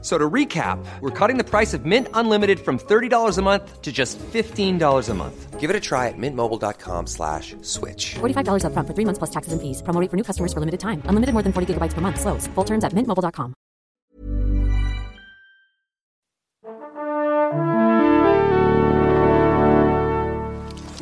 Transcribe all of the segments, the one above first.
So to recap, we're cutting the price of Mint Unlimited from $30 a month to just $15 a month. Give it a try at mintmobile.com slash switch. $45 upfront for three months plus taxes and fees. Promo rate for new customers for limited time. Unlimited more than 40 gigabytes per month. Slows. Full terms at mintmobile.com.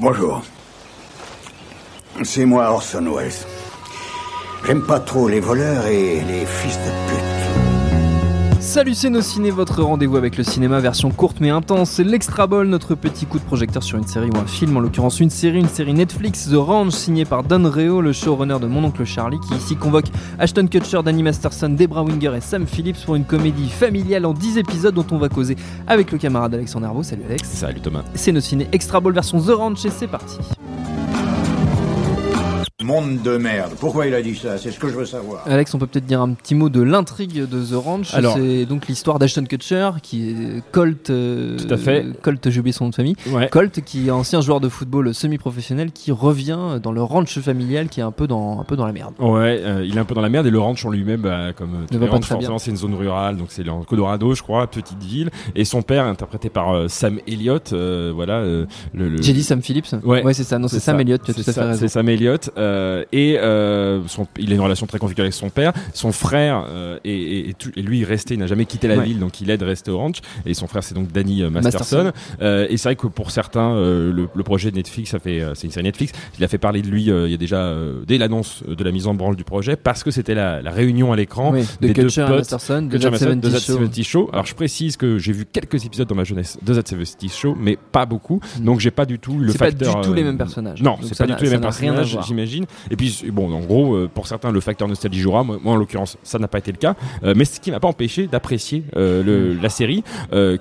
Bonjour. C'est moi Orson Welles. J'aime pas trop les voleurs et les fils de pute. Salut c'est nos ciné, votre rendez-vous avec le cinéma version courte mais intense, c'est l'Extra Ball, notre petit coup de projecteur sur une série ou un film, en l'occurrence une série, une série Netflix, The Ranch, signée par Don Reo, le showrunner de Mon Oncle Charlie, qui ici convoque Ashton Kutcher, Danny Masterson, Debra Winger et Sam Phillips pour une comédie familiale en 10 épisodes dont on va causer avec le camarade Alexandre Herbeau. Salut Alex. Salut Thomas. C'est nos ciné Extra Ball version The Ranch et c'est parti. Monde de merde. Pourquoi il a dit ça? C'est ce que je veux savoir. Alex, on peut peut-être dire un petit mot de l'intrigue de The Ranch. Alors- c'est donc l'histoire d'Ashton Kutcher, qui est Colt. euh, Tout à fait. Colt, j'ai oublié son nom de famille. Ouais. Colt, qui est ancien joueur de football semi-professionnel, qui revient dans le ranch familial, qui est un peu dans, un peu dans la merde. Ouais, euh, il est un peu dans la merde et le ranch en lui-même, bah, comme euh, tous les ranchs, forcément, c'est une zone rurale, donc c'est en Colorado, je crois, petite ville. Et son père, interprété par euh, Sam Elliott, euh, voilà, euh, le, le- J'ai dit Sam Phillips Ouais, c'est ça. Non, c'est Sam. Elliott, tu as tout à fait ça, raison. C'est Sam Elliott euh, et euh, son, il a une relation très conflictuelle avec son père. Son frère euh, et, et- et tout- et lui il est resté, il n'a jamais quitté la Ouais. ville, donc il aide à rester au ranch. Et son frère c'est donc Danny euh, Masterson. Masterson. Euh, et c'est vrai que pour certains, euh, le, le projet de Netflix, ça fait, c'est une série Netflix. Il a fait parler de lui il y a déjà dès l'annonce de la mise en branle du projet parce que c'était la, la réunion à l'écran Oui, de des deux Kutcher potes Masterson, de That Jameson, de 70 That Show. 70 Show. Alors je précise que j'ai vu quelques épisodes dans ma jeunesse de That 70 Show, mais pas beaucoup. Donc j'ai pas du tout le Mm. C'est pas facteur. du tout les mêmes personnages. Non, c'est pas du tout les mêmes personnages, voir. Et puis bon, en gros, euh, pour certains, le facteur nostalgie jouera. Moi, en l'occurrence, ça n'a pas été le cas. Euh, mais ce qui m'a pas empêché d'apprécier euh, la série,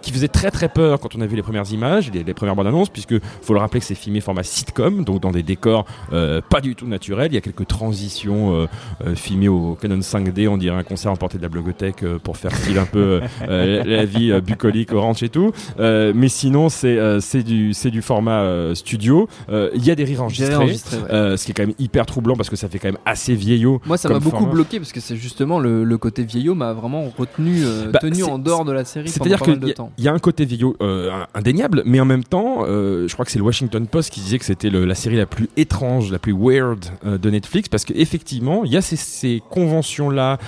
qui faisait très très peur quand on a vu les premières images, les, les premières bandes annonces, puisque faut le rappeler que c'est filmé format sitcom, donc dans des décors pas du tout naturels. Il y a quelques transitions filmées au Canon 5D, on dirait un concert emporté de la blogothèque pour faire style un peu la vie bucolique, orange et tout. Mais sinon, c'est du du format studio. Il y a des rires enregistrés. ce qui est quand même hyper troublant parce que ça fait quand même assez vieillot. Moi, ça m'a beaucoup format. bloqué parce que c'est justement le, le côté vieillot m'a vraiment retenu, euh, Bah, tenu en dehors de la série pendant C'est-à-dire pas mal de qu'il y, y a un côté vieillot euh, indéniable, mais en même temps, euh, je crois que c'est le Washington Post qui disait que c'était la série la plus étrange, la plus weird de Netflix, parce qu'effectivement, il y a ces, ces conventions-là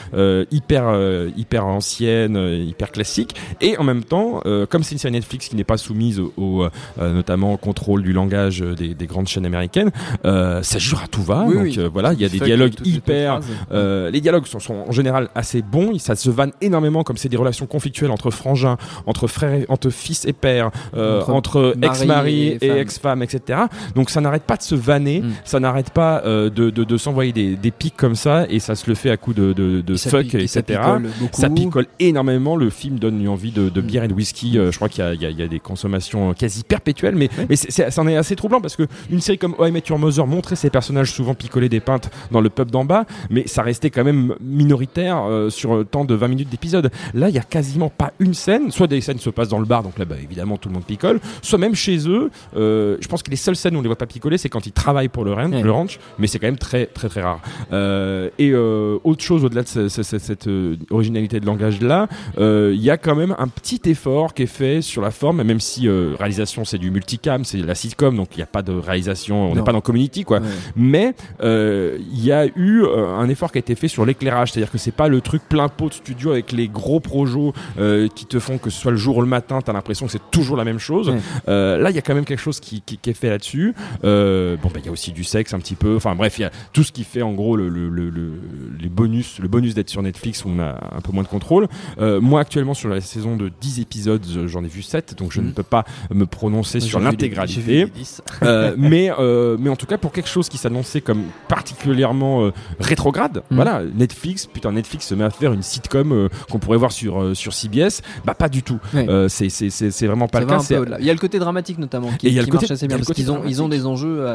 hyper, hyper anciennes, hyper classiques, et en même temps, comme c'est une série Netflix qui n'est pas soumise au, au, notamment au contrôle du langage des, des grandes chaînes américaines, ça jure à tout va. Oui, donc oui. euh, voilà, il y a des dialogues hyper euh, les dialogues sont, sont en général assez bons, ça se vanne énormément comme c'est des relations conflictuelles entre frangins, entre frères, et- entre fils et pères, euh, Entre entre, mari ex-mari et et, femme. ex-femme, etc. Donc ça n'arrête pas de se vanner, Mm. ça n'arrête pas euh, de, de, de s'envoyer des, des pics comme ça et ça se le fait à coup de, de, de fuck, pique- et ça etc. picole. Ça picole énormément. Le film donne une envie de, de Mm. bière et de whisky. Euh, je crois qu'il y a, il y y a des consommations quasi perpétuelles, mais, mais c'est- c'est- c'en est assez troublant parce que une série comme Oh I Met Your Mother montrait ces personnages souvent picoler des pintes dans le pub d'en bas, mais ça restait quand même minoritaire euh, sur le temps de 20 minutes d'épisode. Là, il y a quasiment pas une scène. Soit des scènes se passent dans le bar, donc là, bah, évidemment, tout le monde picole. Soit même chez eux. euh, je pense que les seules scènes où on les voit pas picoler, c'est quand ils travaillent pour le, ranch, Ouais. le ranch, mais c'est quand même très, très, très rare. Euh, et euh, autre chose au-delà de ce- ce- ce- cette euh, originalité de langage là, euh, il y a quand même un petit effort qui est fait sur la forme, même si euh, réalisation c'est du multicam, c'est la sitcom, donc il n'y a pas de réalisation, on n'est pas dans Community quoi. Ouais. Mais euh, il y a eu euh, un effort qui a été fait sur l'éclairage, c'est-à-dire que c'est pas le truc plein pot de studio avec les gros projets euh, qui te font que ce soit le jour ou le matin, t'as l'impression que c'est toujours la même chose. Là, il y a quand même quelque chose qui, qui- qui est fait là-dessus. Bon, bah, il y a aussi du sexe un petit peu. Enfin bref, il y a tout ce qui fait en gros le, le, le, le- les bonus, le bonus d'être sur Netflix où on a un peu moins de contrôle. Euh, moi, actuellement, sur la saison de 10 épisodes, je- j'en ai vu 7, donc je ne peux pas me prononcer sur l'intégralité. les 10. Euh, mais, euh, mais en tout cas, pour quelque chose qui s'annonçait comme particulièrement euh, rétrograde. Mm. Voilà, Netflix, putain, Netflix se met à faire une sitcom euh, qu'on pourrait voir sur, euh, sur CBS. Bah, pas du tout. C'est- c'est c'est- c'est vraiment pas Ça le cas. c'est-. Il y a le côté dramatique notamment qui, Et il y a le qui côté- assez bien parce qu'ils ont, ils ont des enjeux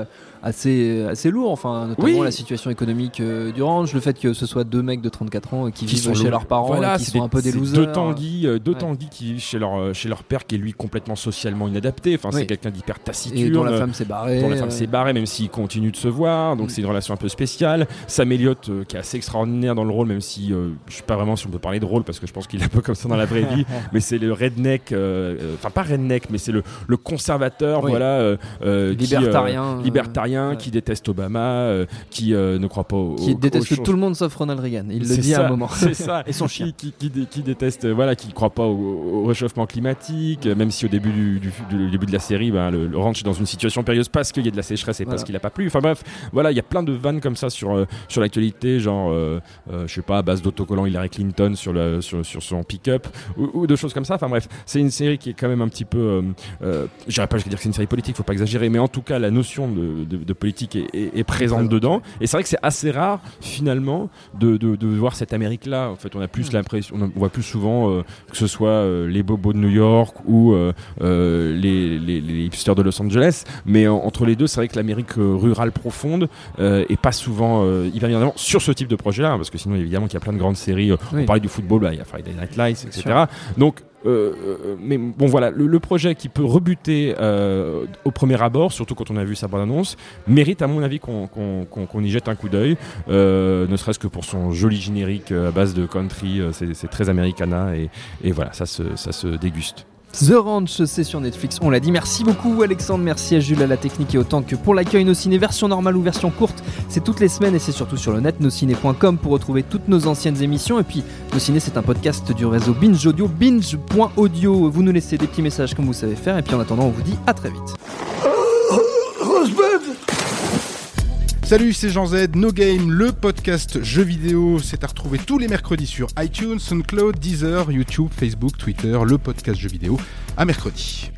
assez, assez lourds, enfin, notamment Oui. la situation économique du ranch, le fait que ce soit deux mecs de 34 ans qui, qui vivent sont chez leurs parents voilà, et qui sont des- un peu des losers. Deux Tanguy, deux Ouais. Tanguy qui vivent chez leur, chez leur père qui est lui complètement socialement inadapté. Enfin, Oui. c'est quelqu'un d'hyper et taciturne. dont la femme s'est barrée. dont la femme s'est barrée, même s'ils continuent de se voir. Donc Mm. c'est une relation un peu spéciale. Sam Elliott, euh, qui est assez extraordinaire dans le rôle, même si euh, je sais pas vraiment si on peut parler de rôle, parce que je pense qu'il est un peu comme ça dans la vraie vie. mais c'est le redneck, euh, enfin pas redneck, mais c'est le, le conservateur, Oui. voilà, euh, qui, Libertarien, libertarien, qui déteste Obama, qui ne croit pas au, qui au- déteste tout le monde sauf Ronald Reagan. Il le dit à un moment. C'est ça. Et son chien. Qui, qui, qui dé- qui déteste, voilà, qui ne croit pas au, au réchauffement climatique, même si au début du, du- du début de la série, ben, le, le ranch est dans une situation périlleuse parce qu'il y a de la sécheresse et Voilà. parce qu'il n'a pas plu. Enfin bref, voilà, il y a plein de vannes comme ça sur, euh, sur l'actualité, genre, euh, euh, je sais pas, à base d'autocollant Hillary Clinton sur, le, sur, sur son pick-up ou, ou de choses comme ça. Enfin bref, c'est une série qui est quand même un petit peu. Euh, je dirais pas dire que c'est une série politique, faut pas exagérer, mais en tout cas, la notion de, de- de politique est, est- est présente dedans. Et c'est vrai que c'est assez rare, finalement, de, de- de voir cette Amérique-là. En fait, on a plus l'impression, on voit plus souvent euh, que ce soit euh, les bobos de New York ou euh, les, les- les hipsters de Los Angeles. Mais en- entre les deux, c'est vrai que l'Amérique rurale profonde euh, est pas souvent euh, hyper bien en avant sur ce type de projet-là, hein, parce que sinon, évidemment, qu'il y a plein de grandes séries. euh, Oui. On parlait du football, bah, il y a Friday Night Lights, etc. sûr. Donc, euh, euh, mais bon voilà, le, le projet qui peut rebuter euh, au premier abord, surtout quand on a vu sa bande-annonce, mérite à mon avis qu'on y jette un coup d'œil, ne serait-ce que pour son joli générique à base de country, c'est c'est très americana et, et voilà, ça se, ça se déguste. The Ranch, c'est sur Netflix, on l'a dit. Merci beaucoup Alexandre, merci à Jules à la technique et autant que pour l'accueil Nos Ciné, version normale ou version courte, c'est toutes les semaines et c'est surtout sur le net, nosciné.com pour retrouver toutes nos anciennes émissions. Et puis, Nos Ciné, c'est un podcast du réseau Binge Audio, binge.audio. Vous nous laissez des petits messages comme vous savez faire. Et puis en attendant, on vous dit à très vite. Salut, c'est Jean Z, No Game, le podcast jeux vidéo. C'est à retrouver tous les mercredis sur iTunes, SoundCloud, Deezer, YouTube, Facebook, Twitter, le podcast jeux vidéo. À mercredi.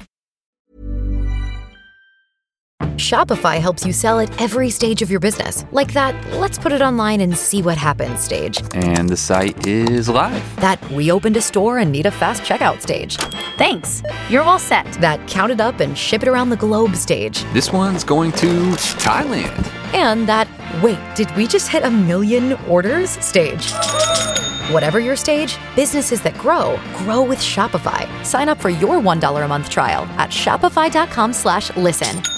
Shopify helps you sell at every stage of your business. Like that, let's put it online and see what happens stage. And the site is live. That we opened a store and need a fast checkout stage. Thanks. You're all set. That count it up and ship it around the globe stage. This one's going to Thailand. And that, wait, did we just hit a million orders stage? Whatever your stage, businesses that grow grow with Shopify. Sign up for your $1 a month trial at shopify.com slash listen.